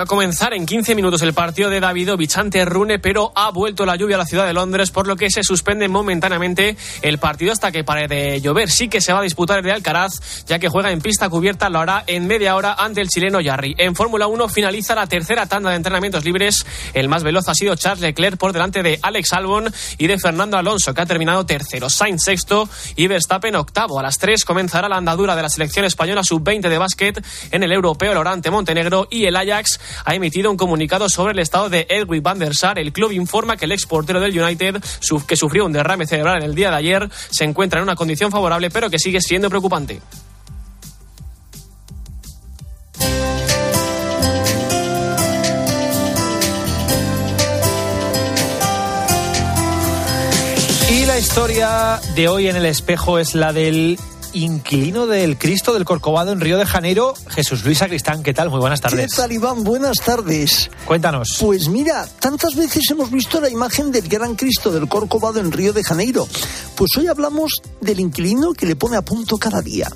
Va a comenzar en 15 minutos el partido de Davidovich ante Rune, pero ha vuelto la lluvia a la ciudad de Londres, por lo que se suspende momentáneamente el partido hasta que pare de llover. Sí que se va a disputar el de Alcaraz, ya que juega en pista cubierta, lo hará en media hora ante el chileno Yarri. En Fórmula 1 finaliza la tercera tanda de entrenamientos libres. El más veloz ha sido Charles Leclerc por delante de Alex Albon y de Fernando Alonso, que ha terminado tercero. Sainz sexto y Verstappen octavo. A las 3 comenzará la andadura de la selección española sub-20 de básquet en el europeo Lorante Montenegro y el Ajax ha emitido un comunicado sobre el estado de Edwin van der Sar. El club informa que el exportero del United, que sufrió un derrame cerebral en el día de ayer, se encuentra en una condición favorable, pero que sigue siendo preocupante. Y la historia de hoy en el espejo es la del inquilino del Cristo del Corcovado en Río de Janeiro, Jesús Luis Sacristán. ¿Qué tal? Muy buenas tardes. ¿Qué tal, Iván? Buenas tardes. Cuéntanos. Pues mira, tantas veces hemos visto la imagen del gran Cristo del Corcovado en Río de Janeiro. Pues hoy hablamos del inquilino que le pone a punto cada día.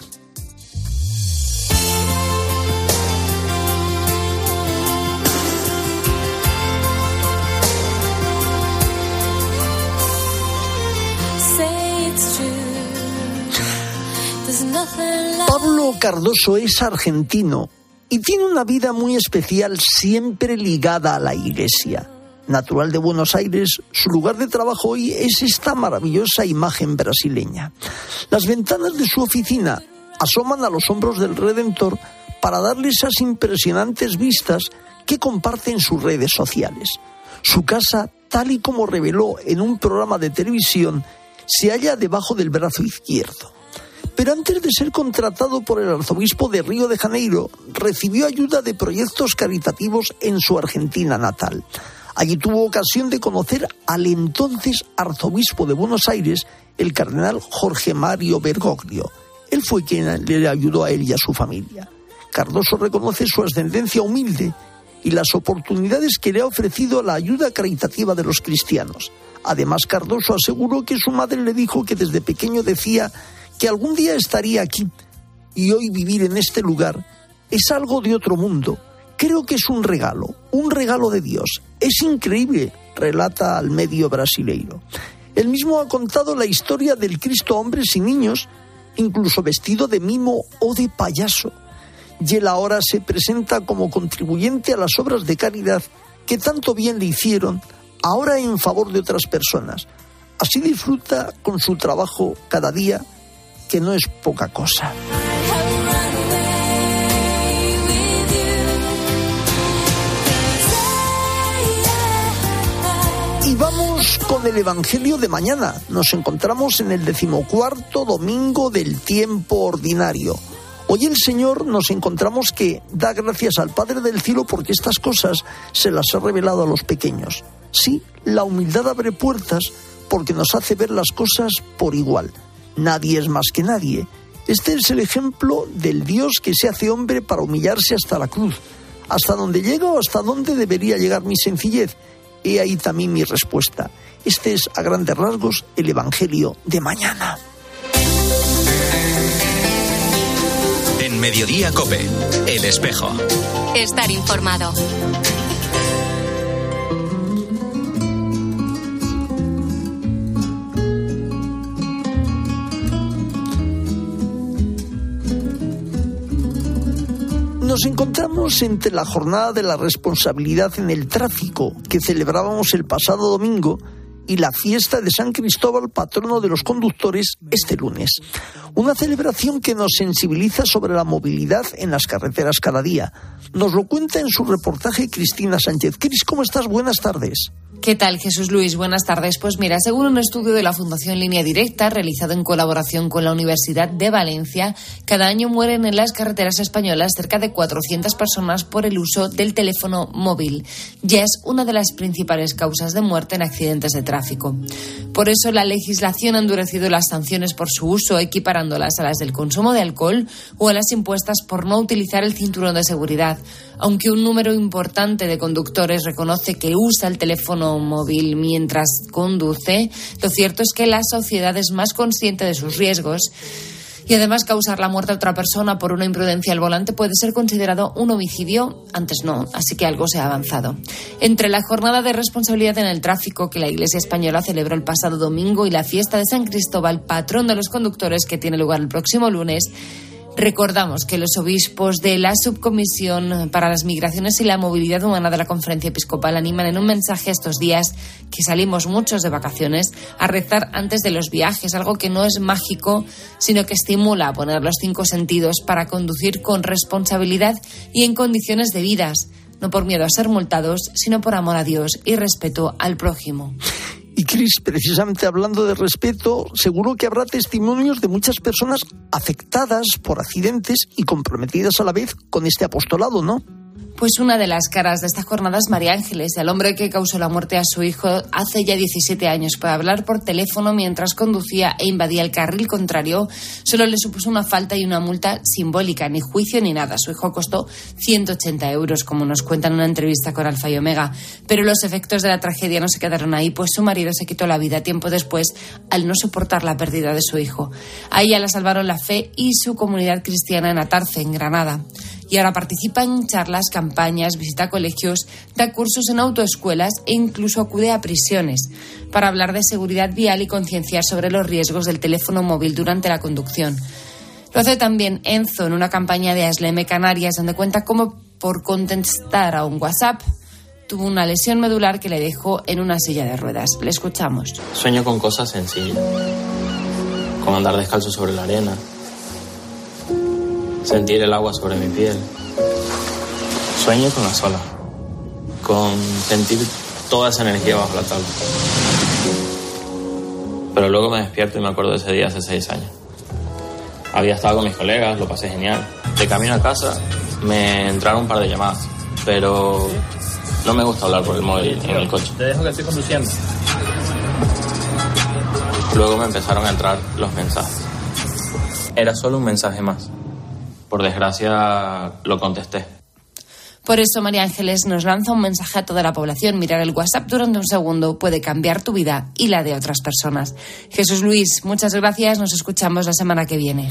Cardoso es argentino y tiene una vida muy especial siempre ligada a la iglesia. Natural de Buenos Aires, su lugar de trabajo hoy es esta maravillosa imagen brasileña. Las ventanas de su oficina asoman a los hombros del Redentor para darle esas impresionantes vistas que comparte en sus redes sociales. Su casa, tal y como reveló en un programa de televisión, se halla debajo del brazo izquierdo pero antes de ser contratado por el arzobispo de Río de Janeiro, recibió ayuda de proyectos caritativos en su Argentina natal. Allí tuvo ocasión de conocer al entonces arzobispo de Buenos Aires, el cardenal Jorge Mario Bergoglio. Él fue quien le ayudó a él y a su familia. Cardoso reconoce su ascendencia humilde y las oportunidades que le ha ofrecido la ayuda caritativa de los cristianos. Además, Cardoso aseguró que su madre le dijo que desde pequeño decía que algún día estaría aquí y hoy vivir en este lugar es algo de otro mundo. Creo que es un regalo, un regalo de Dios. Es increíble, relata al medio brasileiro. Él mismo ha contado la historia del Cristo hombres y niños, incluso vestido de mimo o de payaso. Y él ahora se presenta como contribuyente a las obras de caridad que tanto bien le hicieron, ahora en favor de otras personas. Así disfruta con su trabajo cada día que no es poca cosa. Y vamos con el Evangelio de mañana. Nos encontramos en el decimocuarto domingo del tiempo ordinario. Hoy el Señor nos encontramos que da gracias al Padre del cielo porque estas cosas se las ha revelado a los pequeños. Sí, la humildad abre puertas porque nos hace ver las cosas por igual. Nadie es más que nadie. Este es el ejemplo del Dios que se hace hombre para humillarse hasta la cruz. ¿Hasta dónde llega o hasta dónde debería llegar mi sencillez? He ahí también mi respuesta. Este es, a grandes rasgos, el Evangelio de mañana. En Mediodía Cope, El Espejo. Estar informado. Nos encontramos entre la jornada de la responsabilidad en el tráfico que celebrábamos el pasado domingo y la fiesta de San Cristóbal, patrono de los conductores, este lunes. Una celebración que nos sensibiliza sobre la movilidad en las carreteras cada día. Nos lo cuenta en su reportaje Cristina Sánchez. Cris, ¿cómo estás? Buenas tardes. ¿Qué tal, Jesús Luis? Buenas tardes. Pues mira, según un estudio de la Fundación Línea Directa, realizado en colaboración con la Universidad de Valencia, cada año mueren en las carreteras españolas cerca de 400 personas por el uso del teléfono móvil. Ya es una de las principales causas de muerte en accidentes de tráfico. Por eso, la legislación ha endurecido las sanciones por su uso, equiparándolas a las del consumo de alcohol o a las impuestas por no utilizar el cinturón de seguridad. Aunque un número importante de conductores reconoce que usa el teléfono móvil mientras conduce, lo cierto es que la sociedad es más consciente de sus riesgos Y además causar la muerte a otra persona por una imprudencia al volante puede ser considerado un homicidio, antes no, así que algo se ha avanzado. Entre la jornada de responsabilidad en el tráfico que la Iglesia española celebró el pasado domingo y la fiesta de San Cristóbal, patrón de los conductores que tiene lugar el próximo lunes, Recordamos que los obispos de la Subcomisión para las Migraciones y la Movilidad Humana de la Conferencia Episcopal animan en un mensaje estos días que salimos muchos de vacaciones a rezar antes de los viajes, algo que no es mágico, sino que estimula a poner los cinco sentidos para conducir con responsabilidad y en condiciones debidas, no por miedo a ser multados, sino por amor a Dios y respeto al prójimo. Cris, precisamente hablando de respeto, seguro que habrá testimonios de muchas personas afectadas por accidentes y comprometidas a la vez con este apostolado, ¿no? Pues una de las caras de esta jornada es María Ángeles, el hombre que causó la muerte a su hijo hace ya 17 años por hablar por teléfono mientras conducía e invadía el carril contrario. Solo le supuso una falta y una multa simbólica, ni juicio ni nada. Su hijo costó 180 euros, como nos cuenta en una entrevista con Alfa y Omega. Pero los efectos de la tragedia no se quedaron ahí, pues su marido se quitó la vida tiempo después al no soportar la pérdida de su hijo. A ella la salvaron la fe y su comunidad cristiana en Atarce, en Granada y ahora participa en charlas, campañas, visita colegios, da cursos en autoescuelas e incluso acude a prisiones para hablar de seguridad vial y concienciar sobre los riesgos del teléfono móvil durante la conducción. Lo hace también Enzo en una campaña de Asleme Canarias donde cuenta cómo por contestar a un WhatsApp tuvo una lesión medular que le dejó en una silla de ruedas. Le escuchamos. Sueño con cosas sencillas, como andar descalzo sobre la arena, sentir el agua sobre mi piel. Sueño con la sola, con sentir toda esa energía bajo la tabla. Pero luego me despierto y me acuerdo de ese día hace seis años. Había estado con mis colegas, lo pasé genial. De camino a casa me entraron un par de llamadas, pero no me gusta hablar por el móvil en el coche. Te dejo que estoy conduciendo. Luego me empezaron a entrar los mensajes. Era solo un mensaje más por desgracia lo contesté. Por eso María Ángeles nos lanza un mensaje a toda la población. Mirar el WhatsApp durante un segundo puede cambiar tu vida y la de otras personas. Jesús Luis, muchas gracias. Nos escuchamos la semana que viene.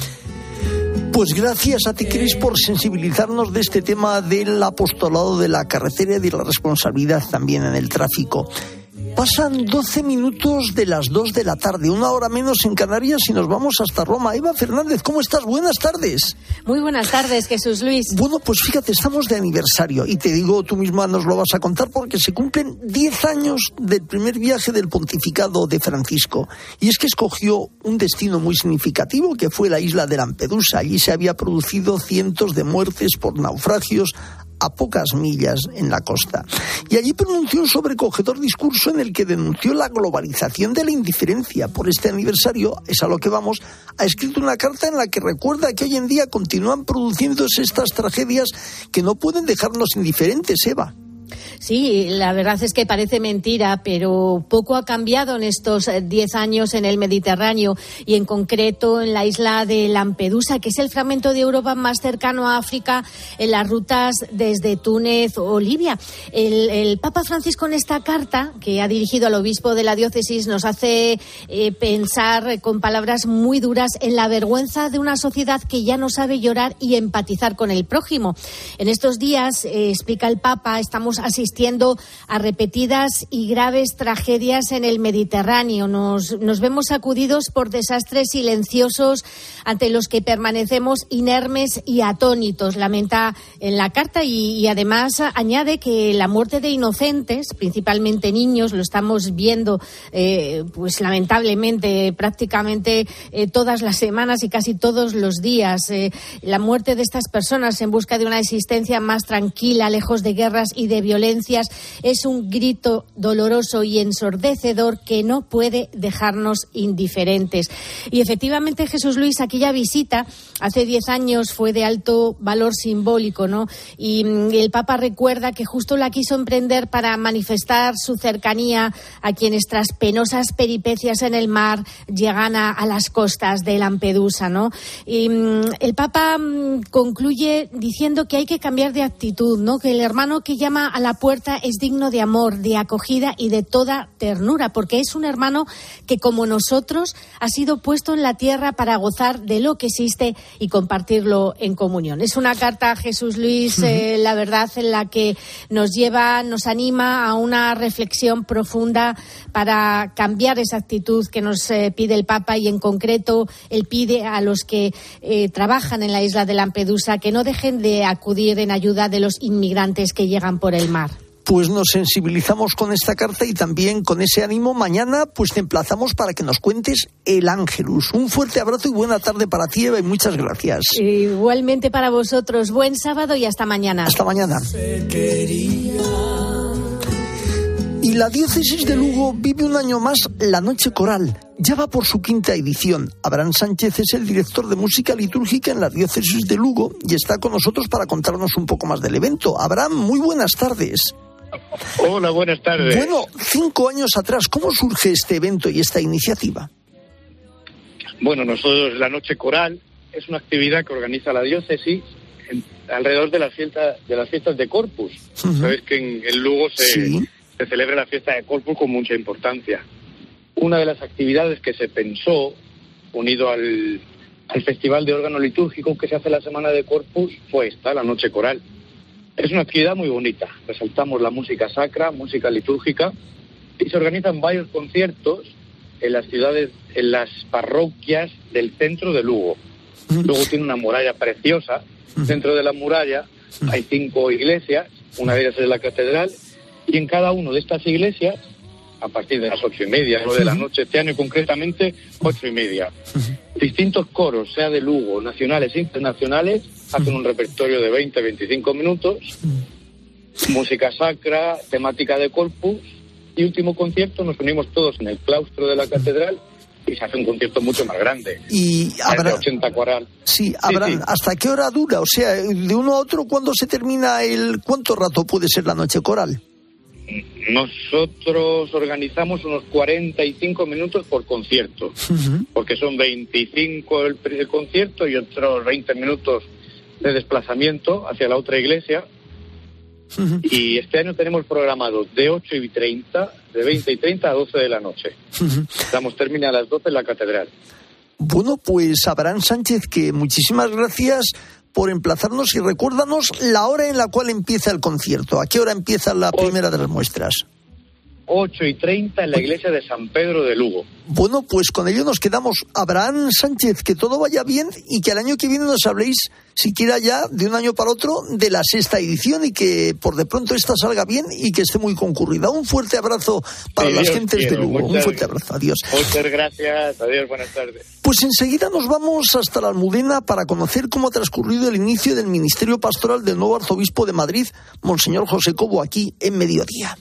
Pues gracias a ti, Cris, por sensibilizarnos de este tema del apostolado de la carretera y de la responsabilidad también en el tráfico. Pasan 12 minutos de las 2 de la tarde, una hora menos en Canarias y nos vamos hasta Roma. Eva Fernández, ¿cómo estás? Buenas tardes. Muy buenas tardes, Jesús Luis. Bueno, pues fíjate, estamos de aniversario y te digo, tú misma nos lo vas a contar porque se cumplen 10 años del primer viaje del pontificado de Francisco. Y es que escogió un destino muy significativo que fue la isla de Lampedusa. Allí se había producido cientos de muertes por naufragios a pocas millas en la costa. Y allí pronunció un sobrecogedor discurso en el que denunció la globalización de la indiferencia. Por este aniversario, es a lo que vamos, ha escrito una carta en la que recuerda que hoy en día continúan produciéndose estas tragedias que no pueden dejarnos indiferentes, Eva. Sí, la verdad es que parece mentira, pero poco ha cambiado en estos eh, diez años en el Mediterráneo y en concreto en la isla de Lampedusa, que es el fragmento de Europa más cercano a África en las rutas desde Túnez o Libia. El, Papa Francisco en esta carta que ha dirigido al obispo de la diócesis nos hace eh, pensar con palabras muy duras en la vergüenza de una sociedad que ya no sabe llorar y empatizar con el prójimo. En estos días, eh, explica el Papa, estamos asistiendo a repetidas y graves tragedias en el Mediterráneo. Nos, nos vemos sacudidos por desastres silenciosos ante los que permanecemos inermes y atónitos, lamenta en la carta y, además añade que la muerte de inocentes, principalmente niños, lo estamos viendo eh, pues lamentablemente prácticamente eh, todas las semanas y casi todos los días. Eh, la muerte de estas personas en busca de una existencia más tranquila, lejos de guerras y de violencias, es un grito doloroso y ensordecedor que no puede dejarnos indiferentes. Y efectivamente, Jesús Luis, aquella visita hace diez años fue de alto valor simbólico, ¿no? Y mm, el Papa recuerda que justo la quiso emprender para manifestar su cercanía a quienes tras penosas peripecias en el mar llegan a, a las costas de Lampedusa, ¿no? Y mm, el Papa mm, concluye diciendo que hay que cambiar de actitud, ¿no? Que el hermano que llama a la puerta es digno de amor, de acogida y de toda ternura, porque es un hermano que, como nosotros, ha sido puesto en la tierra para gozar de lo que existe y compartirlo en comunión. Es una carta a Jesús Luis, eh, la verdad, en la que nos lleva, nos anima a una reflexión profunda para cambiar esa actitud que nos eh, pide el Papa y, en concreto, él pide a los que eh, trabajan en la isla de Lampedusa que no dejen de acudir en ayuda de los inmigrantes que llegan por el mar pues nos sensibilizamos con esta carta y también con ese ánimo. Mañana pues te emplazamos para que nos cuentes el Ángelus. Un fuerte abrazo y buena tarde para ti, Eva, y muchas gracias. Igualmente para vosotros. Buen sábado y hasta mañana. Hasta mañana. Y la diócesis de Lugo vive un año más la Noche Coral. Ya va por su quinta edición. Abraham Sánchez es el director de música litúrgica en la diócesis de Lugo y está con nosotros para contarnos un poco más del evento. Abraham, muy buenas tardes. Hola, buenas tardes. Bueno, cinco años atrás, ¿cómo surge este evento y esta iniciativa? Bueno, nosotros la Noche Coral es una actividad que organiza la diócesis alrededor de las fiestas de las fiestas de Corpus. Sabes que en, Lugo se, se celebra la fiesta de Corpus con mucha importancia. Una de las actividades que se pensó, unido al, al Festival de Órgano Litúrgico que se hace la Semana de Corpus, fue esta, la Noche Coral. Es una actividad muy bonita. Resaltamos la música sacra, música litúrgica, y se organizan varios conciertos en las ciudades, en las parroquias del centro de Lugo. Luego tiene una muralla preciosa. Dentro de la muralla hay cinco iglesias, una de ellas es la catedral, y en cada una de estas iglesias, a partir de las ocho y media, nueve de la noche, este año concretamente, ocho y media, distintos coros, sea de Lugo, nacionales e internacionales, hacen un repertorio de 20, 25 minutos, música sacra, temática de corpus, y último concierto nos unimos todos en el claustro de la catedral y se hace un concierto mucho más grande. Y habrá 80 coral. Sí, habrá, ¿hasta qué hora dura? O sea, de uno a otro, ¿cuándo se termina el cuánto rato puede ser la noche coral? Nosotros organizamos unos 45 minutos por concierto, porque son 25 el, el concierto y otros 20 minutos de desplazamiento hacia la otra iglesia. Y este año tenemos programado de 8 y 30, de 20 y 30 a 12 de la noche. Damos término a las 12 en la catedral. Bueno, pues Abraham Sánchez, que muchísimas gracias por emplazarnos y recuérdanos la hora en la cual empieza el concierto. ¿A qué hora empieza la primera de las muestras? 8 y 30 en la iglesia de San Pedro de Lugo. Bueno, pues con ello nos quedamos. Abraham Sánchez, que todo vaya bien y que al año que viene nos habléis, siquiera ya de un año para otro, de la sexta edición y que por de pronto esta salga bien y que esté muy concurrida. Un fuerte abrazo para las gentes de Lugo. un fuerte abrazo. Adiós. Muchas gracias. Adiós. Buenas tardes. Pues enseguida nos vamos hasta la Almudena para conocer cómo ha transcurrido el inicio del Ministerio Pastoral del nuevo arzobispo de Madrid, Monseñor José Cobo, aquí en Mediodía.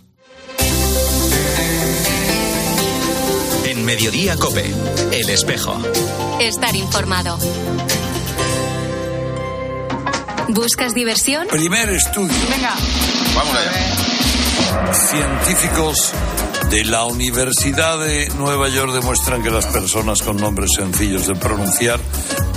Mediodía Cope, El Espejo. Estar informado. ¿Buscas diversión? Primer estudio. Venga. Vamos allá. Científicos de la Universidad de Nueva York demuestran que las personas con nombres sencillos de pronunciar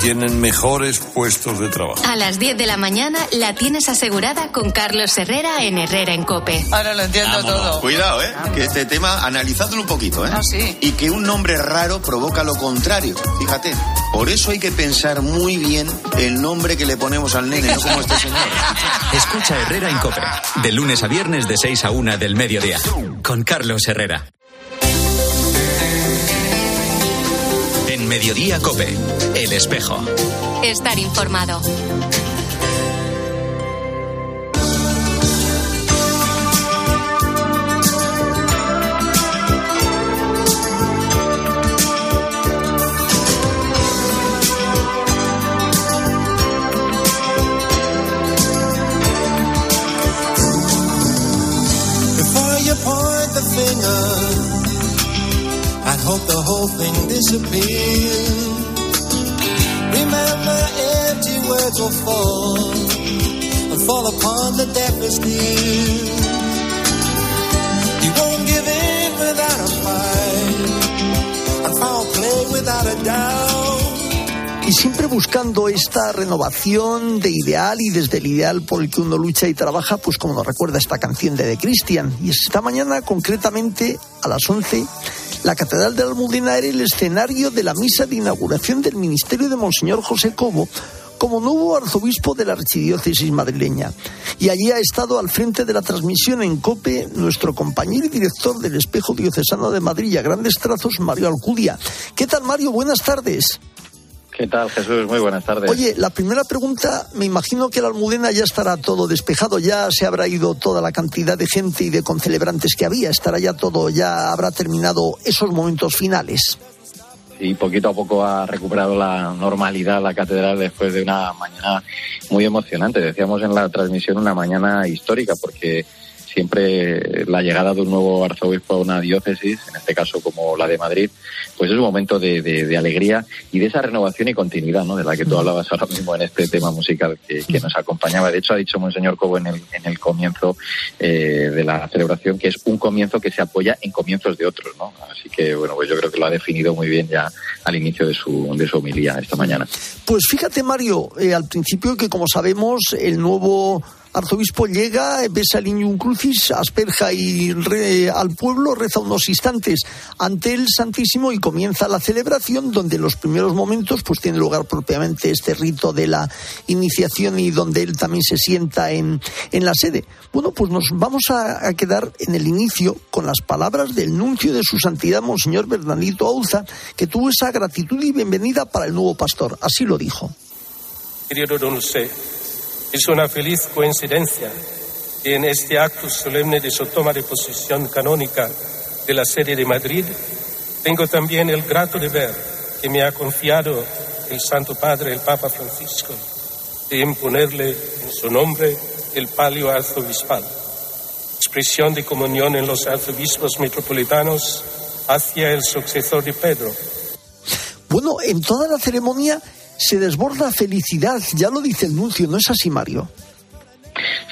tienen mejores puestos de trabajo. A las 10 de la mañana la tienes asegurada con Carlos Herrera en Herrera en Cope. Ahora lo entiendo todo. Cuidado, ¿eh? Que este tema, analizadlo un poquito, ¿eh? Ah, sí. Y que un nombre raro provoca lo contrario. Fíjate. Por eso hay que pensar muy bien el nombre que le ponemos al nene, no como este señor. Escucha Herrera en Cope. De lunes a viernes de 6 a 1 del mediodía. Con Carlos Herrera. En Mediodía Cope, El Espejo. Estar informado. Y siempre buscando esta renovación de ideal y desde el ideal por el que uno lucha y trabaja, pues como nos recuerda esta canción de The Christian. Y esta mañana, concretamente a las 11, la Catedral de Almudena era el escenario de la misa de inauguración del ministerio de Monseñor José Cobo como nuevo arzobispo de la archidiócesis madrileña. Y allí ha estado al frente de la transmisión en COPE nuestro compañero y director del Espejo Diocesano de Madrid a grandes trazos, Mario Alcudia. ¿Qué tal, Mario? Buenas tardes. ¿Qué tal, Jesús? Muy buenas tardes. Oye, la primera pregunta, me imagino que la Almudena ya estará todo despejado, ya se habrá ido toda la cantidad de gente y de concelebrantes que había, estará ya todo, ya habrá terminado esos momentos finales. Sí, poquito a poco ha recuperado la normalidad la catedral después de una mañana muy emocionante. Decíamos en la transmisión una mañana histórica porque siempre la llegada de un nuevo arzobispo a una diócesis, en este caso como la de Madrid, pues es un momento de, de, alegría y de esa renovación y continuidad, ¿no? De la que tú hablabas ahora mismo en este tema musical que, que nos acompañaba. De hecho, ha dicho Monseñor Cobo en el, en el comienzo eh, de la celebración que es un comienzo que se apoya en comienzos de otros, ¿no? Así que, bueno, pues yo creo que lo ha definido muy bien ya al inicio de su, de su homilía esta mañana. Pues fíjate, Mario, eh, al principio que, como sabemos, el nuevo arzobispo llega, besa al niño un crucis, asperja y re, al pueblo, reza unos instantes ante el Santísimo y comienza la celebración donde en los primeros momentos pues tiene lugar propiamente este rito de la iniciación y donde él también se sienta en, en la sede. Bueno, pues nos vamos a, quedar en el inicio con las palabras del nuncio de su santidad Monseñor Bernardito Auza, que tuvo esa gratitud y bienvenida para el nuevo pastor. Así lo dijo. Querido José, es una feliz coincidencia que en este acto solemne de su toma de posesión canónica de la sede de Madrid, tengo también el grato deber que me ha confiado el Santo Padre, el Papa Francisco, de imponerle en su nombre el palio arzobispal, expresión de comunión en los arzobispos metropolitanos hacia el sucesor de Pedro. Bueno, en toda la ceremonia se desborda felicidad, ya lo dice el nuncio, ¿no es así, Mario?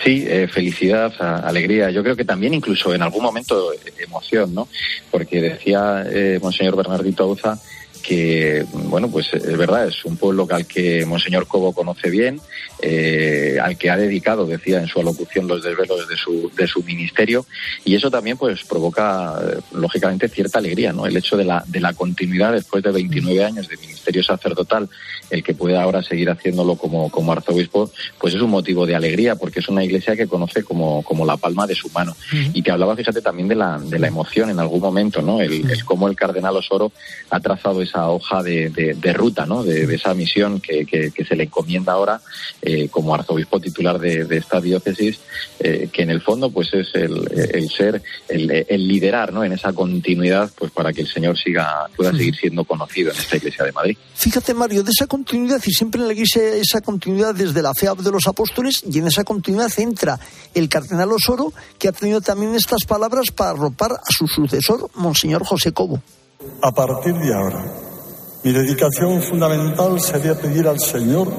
Sí, eh, felicidad, alegría. Yo creo que también incluso en algún momento emoción, ¿no? Porque decía eh, Monseñor Bernardito Auza que, bueno, pues es verdad, es un pueblo al que Monseñor Cobo conoce bien, eh, al que ha dedicado, decía en su alocución, los desvelos de su, de su ministerio, y eso también pues provoca, eh, lógicamente, cierta alegría, ¿no? El hecho de la, de la continuidad después de 29 años de ministerio sacerdotal, el que pueda ahora seguir haciéndolo como, como arzobispo, pues es un motivo de alegría, porque es una iglesia que conoce como, como la palma de su mano. Uh -huh. Y te hablaba, fíjate, también de la, de la emoción en algún momento, ¿no? El, el cómo el cardenal Osoro ha trazado esa hoja de, de, de ruta, ¿no? De, de, esa misión que, que, que, se le encomienda ahora eh, como arzobispo titular de, esta diócesis, eh, que en el fondo pues es el, el ser, el, el, liderar, ¿no? En esa continuidad, pues para que el Señor siga, pueda seguir siendo conocido en esta iglesia de Madrid. Fíjate, Mario, de esa continuidad, y siempre en la iglesia esa continuidad desde la fe de los apóstoles, y en esa continuidad entra el cardenal Osoro, que ha tenido también estas palabras para arropar a su sucesor, Monseñor José Cobo. A partir de ahora, mi dedicación fundamental sería pedir al Señor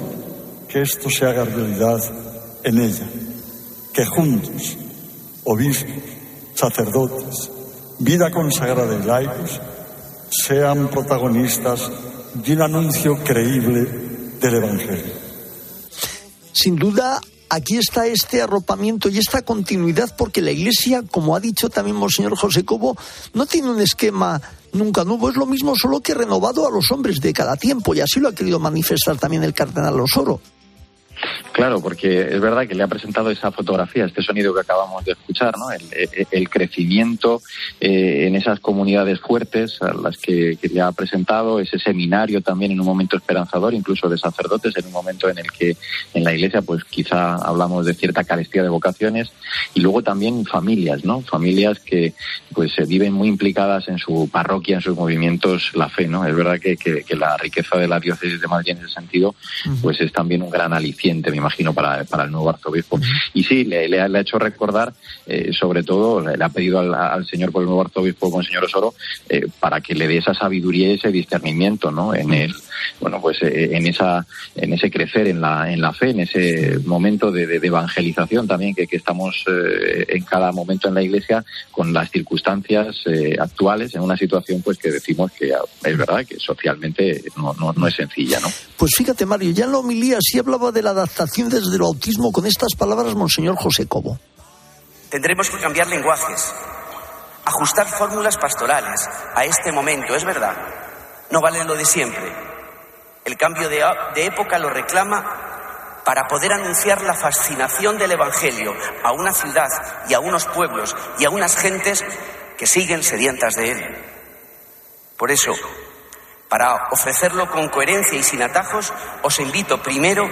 que esto se haga realidad en ella, que juntos, obispos, sacerdotes, vida consagrada y laicos, sean protagonistas de un anuncio creíble del Evangelio. Sin duda, aquí está este arropamiento y esta continuidad, porque la Iglesia, como ha dicho también Monseñor José Cobo, no tiene un esquema nunca nuevo, es lo mismo solo que renovado a los hombres de cada tiempo, y así lo ha querido manifestar también el cardenal Osoro. Claro, porque es verdad que le ha presentado esa fotografía, este sonido que acabamos de escuchar, ¿no? El, el crecimiento eh, en esas comunidades fuertes a las que, que, le ha presentado, ese seminario también en un momento esperanzador, incluso de sacerdotes, en un momento en el que en la iglesia, pues quizá hablamos de cierta carestía de vocaciones, y luego también familias, ¿no? Familias que pues se viven muy implicadas en su parroquia, en sus movimientos, la fe, ¿no? Es verdad que, que, que la riqueza de la diócesis de Madrid en ese sentido, pues es también un gran aliciente aliciente, me imagino, para, para el nuevo arzobispo. Y sí, le, le ha, le ha hecho recordar, eh, sobre todo, le, le ha pedido al, al señor por el nuevo arzobispo, Monseñor Osoro, eh, para que le dé esa sabiduría y ese discernimiento, ¿no? En el, bueno, pues eh, en esa, en ese crecer en la, en la fe, en ese momento de, de- de evangelización también que, que estamos eh, en cada momento en la Iglesia con las circunstancias eh, actuales en una situación pues que decimos que ah, es verdad que socialmente no, no, no es sencilla, ¿no? Pues fíjate, Mario, ya en la homilía sí hablaba de la adaptación desde el autismo con estas palabras Monseñor José Cobo. Tendremos que cambiar lenguajes, ajustar fórmulas pastorales a este momento, es verdad. No vale lo de siempre. El cambio de, de época lo reclama para poder anunciar la fascinación del Evangelio a una ciudad y a unos pueblos y a unas gentes que siguen sedientas de él. Por eso, para ofrecerlo con coherencia y sin atajos, os invito primero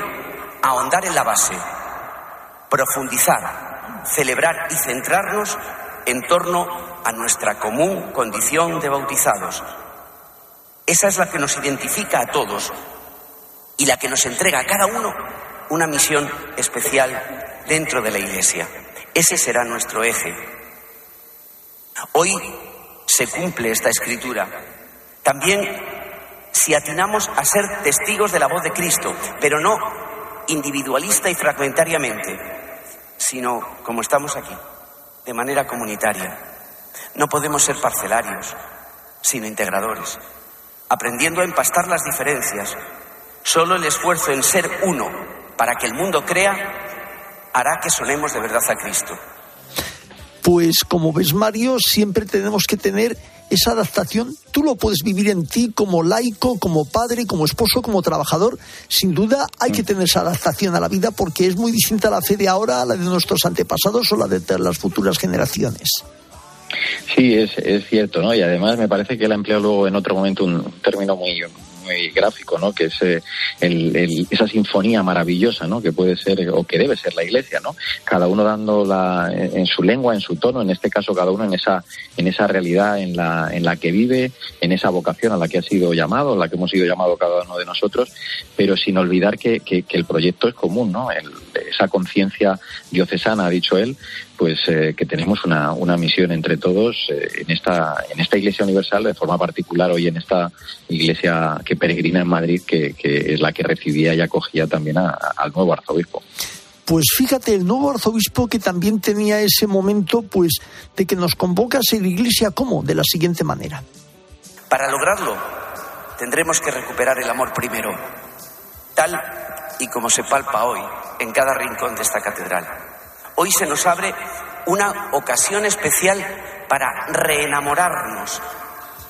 ahondar en la base, profundizar, celebrar y centrarnos en torno a nuestra común condición de bautizados. Esa es la que nos identifica a todos y la que nos entrega a cada uno una misión especial dentro de la Iglesia. Ese será nuestro eje. Hoy se cumple esta escritura. También si atinamos a ser testigos de la voz de Cristo, pero no individualista y fragmentariamente, sino como estamos aquí, de manera comunitaria. No podemos ser parcelarios, sino integradores, aprendiendo a empastar las diferencias. Solo el esfuerzo en ser uno para que el mundo crea hará que sonemos de verdad a Cristo. Pues como ves, Mario, siempre tenemos que tener esa adaptación. Tú lo puedes vivir en ti como laico, como padre, como esposo, como trabajador. Sin duda hay que tener esa adaptación a la vida porque es muy distinta la fe de ahora a la de nuestros antepasados o la de las futuras generaciones. Sí, es, es cierto, ¿no? Y además me parece que él ha empleado luego en otro momento un término muy muy gráfico, ¿no? Que es eh, el, esa sinfonía maravillosa, ¿no? Que puede ser o que debe ser la Iglesia, ¿no? Cada uno dando la, en su lengua, en su tono, en este caso cada uno en esa en esa realidad en la en la que vive, en esa vocación a la que ha sido llamado, a la que hemos sido llamados cada uno de nosotros, pero sin olvidar que, que, que el proyecto es común, ¿no? El- esa conciencia diocesana, ha dicho él, pues eh, que tenemos una, una misión entre todos eh, en esta en esta Iglesia Universal, de forma particular hoy en esta Iglesia que peregrina en Madrid, que, que es la que recibía y acogía también a- al nuevo arzobispo. Pues fíjate, el nuevo arzobispo que también tenía ese momento, pues, de que nos convoca a ser iglesia, ¿cómo? De la siguiente manera. Para lograrlo, tendremos que recuperar el amor primero, tal y como se palpa hoy en cada rincón de esta catedral. Hoy se nos abre una ocasión especial para reenamorarnos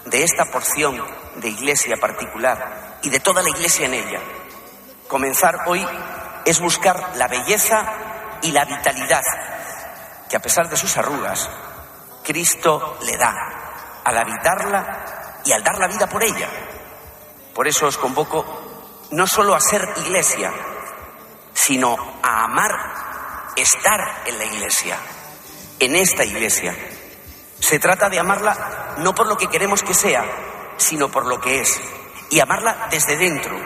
de esta porción de iglesia particular y de toda la iglesia en ella. Comenzar hoy es buscar la belleza y la vitalidad que a pesar de sus arrugas, Cristo le da al habitarla y al dar la vida por ella. Por eso os convoco no solo a ser iglesia, sino a amar estar en la iglesia, en esta iglesia. Se trata de amarla no por lo que queremos que sea, sino por lo que es. Y amarla desde dentro,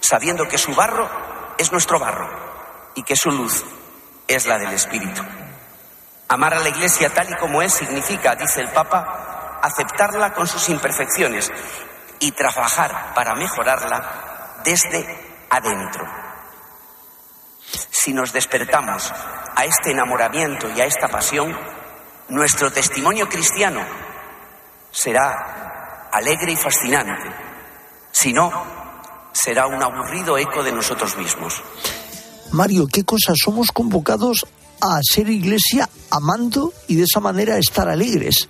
sabiendo que su barro es nuestro barro y que su luz es la del Espíritu. Amar a la Iglesia tal y como es significa, dice el Papa, aceptarla con sus imperfecciones y trabajar para mejorarla desde adentro. Si nos despertamos a este enamoramiento y a esta pasión, nuestro testimonio cristiano será alegre y fascinante. Si no, será un aburrido eco de nosotros mismos. Mario, ¿qué cosas somos convocados a ser iglesia amando y de esa manera estar alegres?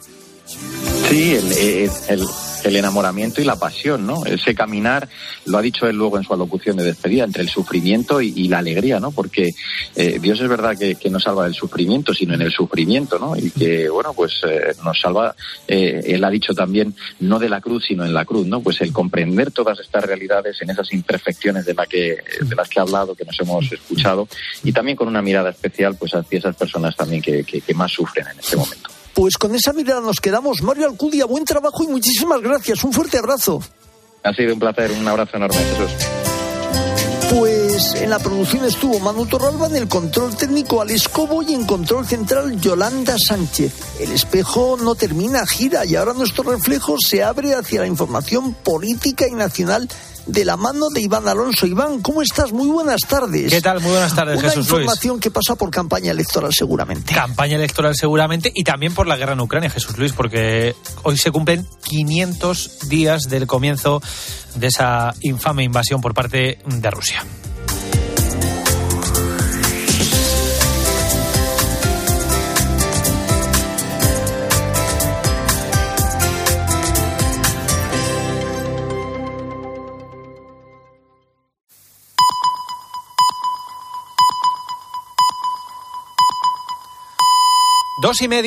Sí, el, el- el- el enamoramiento y la pasión, ¿no? Ese caminar, lo ha dicho él luego en su alocución de despedida, entre el sufrimiento y, la alegría, ¿no? Porque eh, Dios es verdad que, que no salva del sufrimiento, sino en el sufrimiento, ¿no? Y que, bueno, pues eh, nos salva, eh, él ha dicho también, no de la cruz, sino en la cruz, ¿no? Pues el comprender todas estas realidades en esas imperfecciones de, la que, de las que ha hablado, que nos hemos escuchado, y también con una mirada especial, pues hacia esas personas también que, que- que más sufren en este momento. Pues con esa mirada nos quedamos. Mario Alcudia, buen trabajo y muchísimas gracias. Un fuerte abrazo. Ha sido un placer, un abrazo enorme, Jesús. Pues En la producción estuvo Manu Torralba, en el control técnico al Escobo y en control central Yolanda Sánchez. El espejo no termina, gira y ahora nuestro reflejo se abre hacia la información política y nacional de la mano de Iván Alonso. Iván, ¿cómo estás? Muy buenas tardes. ¿Qué tal? Muy buenas tardes, Una Jesús Luis. información que pasa por campaña electoral seguramente. Campaña electoral seguramente y también por la guerra en Ucrania, Jesús Luis, porque hoy se cumplen 500 días del comienzo de esa infame invasión por parte de Rusia. Dos y media.